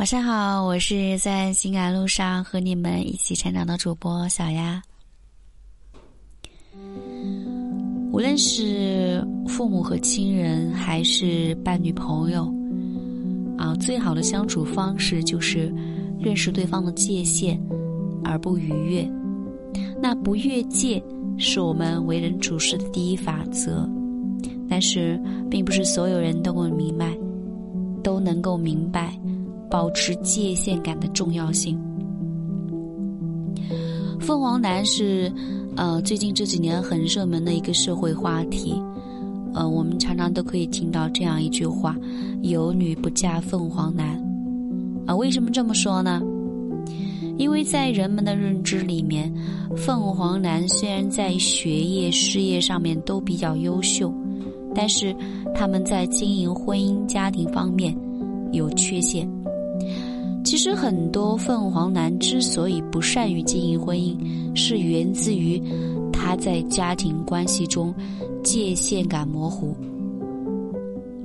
晚上好，我是在情感路上和你们一起成长的主播小丫。无论是父母和亲人，还是伴侣朋友，啊，最好的相处方式就是认识对方的界限，而不逾越。那不越界是我们为人处事的第一法则，但是并不是所有人都能明白，都能够明白。保持界限感的重要性。凤凰男是，呃，最近这几年很热门的一个社会话题。呃，我们常常都可以听到这样一句话：“有女不嫁凤凰男。”啊，为什么这么说呢？因为在人们的认知里面，凤凰男虽然在学业、事业上面都比较优秀，但是他们在经营婚姻家庭方面有缺陷。其实很多凤凰男之所以不善于经营婚姻，是源自于他在家庭关系中界限感模糊。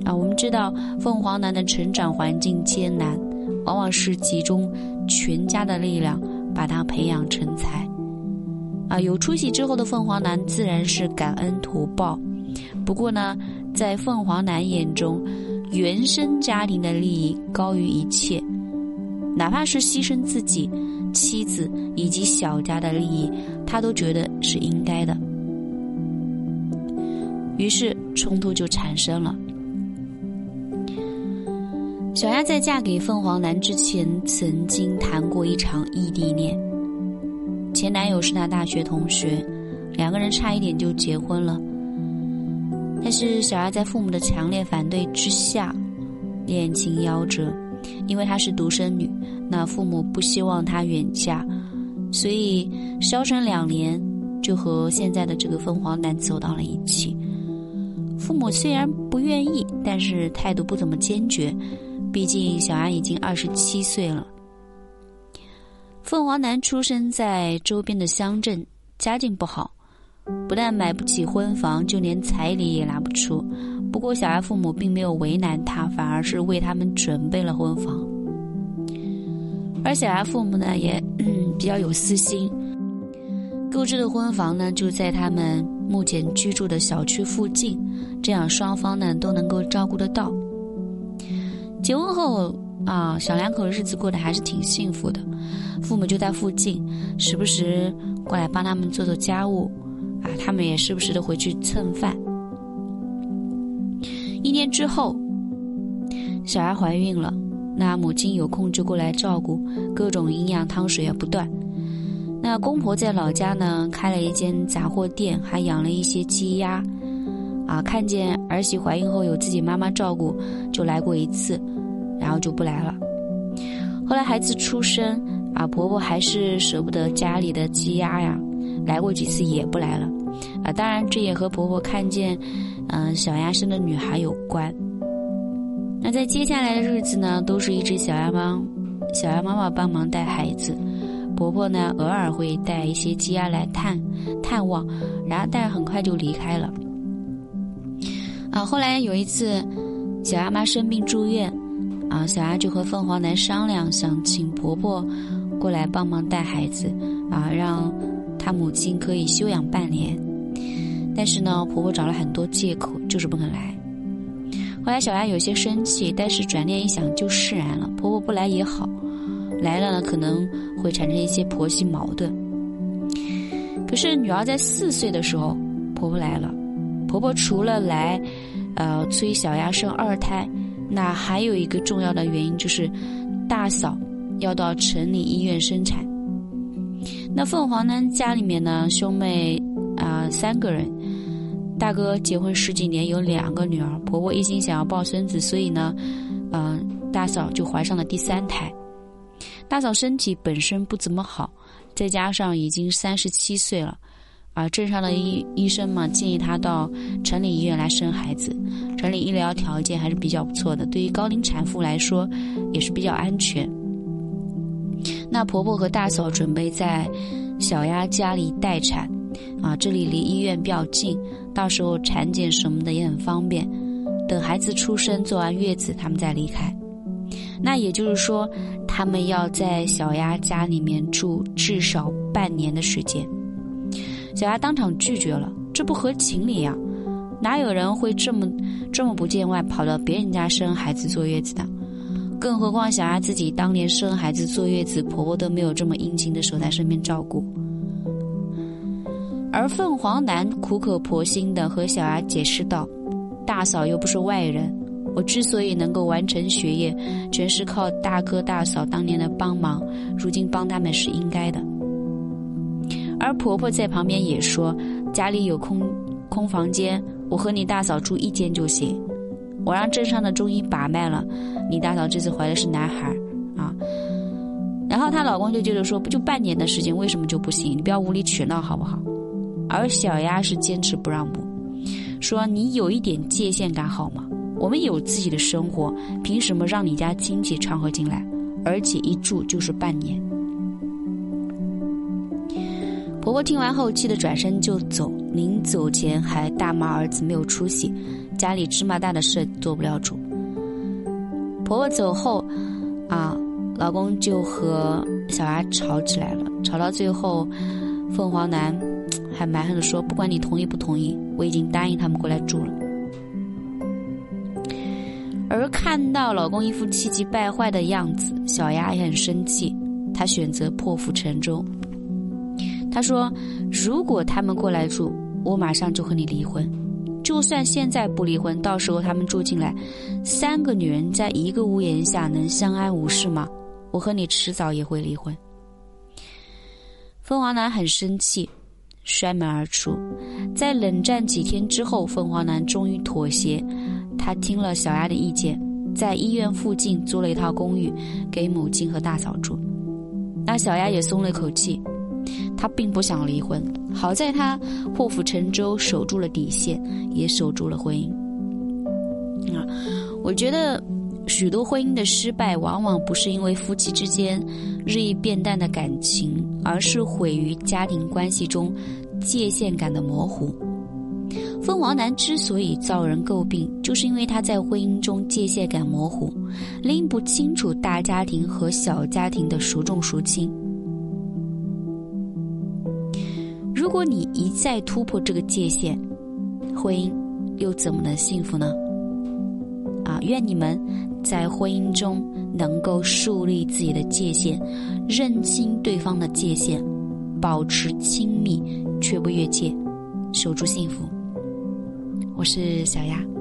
啊，我们知道凤凰男的成长环境艰难，往往是集中全家的力量把他培养成才。啊，有出息之后的凤凰男自然是感恩图报，不过呢，在凤凰男眼中，原生家庭的利益高于一切。哪怕是牺牲自己、妻子以及小家的利益，他都觉得是应该的。于是冲突就产生了。小丫在嫁给凤凰男之前，曾经谈过一场异地恋，前男友是她大学同学，两个人差一点就结婚了。但是小丫在父母的强烈反对之下，恋情夭折。因为她是独生女，那父母不希望她远嫁，所以消沉两年，就和现在的这个凤凰男走到了一起。父母虽然不愿意，但是态度不怎么坚决，毕竟小安已经二十七岁了。凤凰男出生在周边的乡镇，家境不好，不但买不起婚房，就连彩礼也拿不出。不过，小丫父母并没有为难他，反而是为他们准备了婚房。而小丫父母呢，也嗯比较有私心，购置的婚房呢就在他们目前居住的小区附近，这样双方呢都能够照顾得到。结婚后啊，小两口日子过得还是挺幸福的，父母就在附近，时不时过来帮他们做做家务，啊，他们也时不时的回去蹭饭。一年之后，小丫怀孕了，那母亲有空就过来照顾，各种营养汤水也不断。那公婆在老家呢，开了一间杂货店，还养了一些鸡鸭。啊，看见儿媳怀孕后有自己妈妈照顾，就来过一次，然后就不来了。后来孩子出生，啊，婆婆还是舍不得家里的鸡鸭呀，来过几次也不来了。啊，当然这也和婆婆看见。嗯，小鸭生的女孩有关。那在接下来的日子呢，都是一只小鸭妈，小鸭妈妈帮忙带孩子，婆婆呢偶尔会带一些鸡鸭来探探望，然后但很快就离开了。啊，后来有一次，小鸭妈生病住院，啊，小鸭就和凤凰男商量，想请婆婆过来帮忙带孩子，啊，让她母亲可以休养半年。但是呢，婆婆找了很多借口，就是不肯来。后来小丫有些生气，但是转念一想就释然了。婆婆不来也好，来了呢可能会产生一些婆媳矛盾。可是女儿在四岁的时候，婆婆来了。婆婆除了来，呃，催小丫生二胎，那还有一个重要的原因就是，大嫂要到城里医院生产。那凤凰男家里面呢，兄妹啊三个人。大哥结婚十几年，有两个女儿，婆婆一心想要抱孙子，所以呢，嗯，大嫂就怀上了第三胎。大嫂身体本身不怎么好，再加上已经三十七岁了，啊，镇上的医医生嘛建议她到城里医院来生孩子，城里医疗条件还是比较不错的，对于高龄产妇来说也是比较安全。那婆婆和大嫂准备在小丫家里待产。啊，这里离医院比较近，到时候产检什么的也很方便。等孩子出生、做完月子，他们再离开。那也就是说，他们要在小丫家里面住至少半年的时间。小丫当场拒绝了，这不合情理呀！哪有人会这么这么不见外，跑到别人家生孩子坐月子的？更何况小丫自己当年生孩子坐月子，婆婆都没有这么殷勤的守在身边照顾。而凤凰男苦口婆心的和小丫解释道：“大嫂又不是外人，我之所以能够完成学业，全是靠大哥大嫂当年的帮忙，如今帮他们是应该的。”而婆婆在旁边也说：“家里有空空房间，我和你大嫂住一间就行。我让镇上的中医把脉了，你大嫂这次怀的是男孩啊。”然后她老公就接着说：“不就半年的时间，为什么就不行？你不要无理取闹好不好？”而小丫是坚持不让步，说：“你有一点界限感好吗？我们有自己的生活，凭什么让你家亲戚掺和进来？而且一住就是半年。”婆婆听完后，气得转身就走，临走前还大骂儿子没有出息，家里芝麻大的事做不了主。婆婆走后，啊，老公就和小丫吵起来了，吵到最后，凤凰男。还蛮横的说：“不管你同意不同意，我已经答应他们过来住了。”而看到老公一副气急败坏的样子，小丫也很生气。她选择破釜沉舟。他说：“如果他们过来住，我马上就和你离婚。就算现在不离婚，到时候他们住进来，三个女人在一个屋檐下能相安无事吗？我和你迟早也会离婚。”凤凰男很生气。摔门而出，在冷战几天之后，凤凰男终于妥协。他听了小丫的意见，在医院附近租了一套公寓，给母亲和大嫂住。那小丫也松了一口气，他并不想离婚。好在他破釜沉舟，守住了底线，也守住了婚姻。啊，我觉得。许多婚姻的失败，往往不是因为夫妻之间日益变淡的感情，而是毁于家庭关系中界限感的模糊。凤凰男之所以遭人诟病，就是因为他在婚姻中界限感模糊，拎不清楚大家庭和小家庭的孰重孰轻。如果你一再突破这个界限，婚姻又怎么能幸福呢？啊，愿你们。在婚姻中，能够树立自己的界限，认清对方的界限，保持亲密却不越界，守住幸福。我是小丫。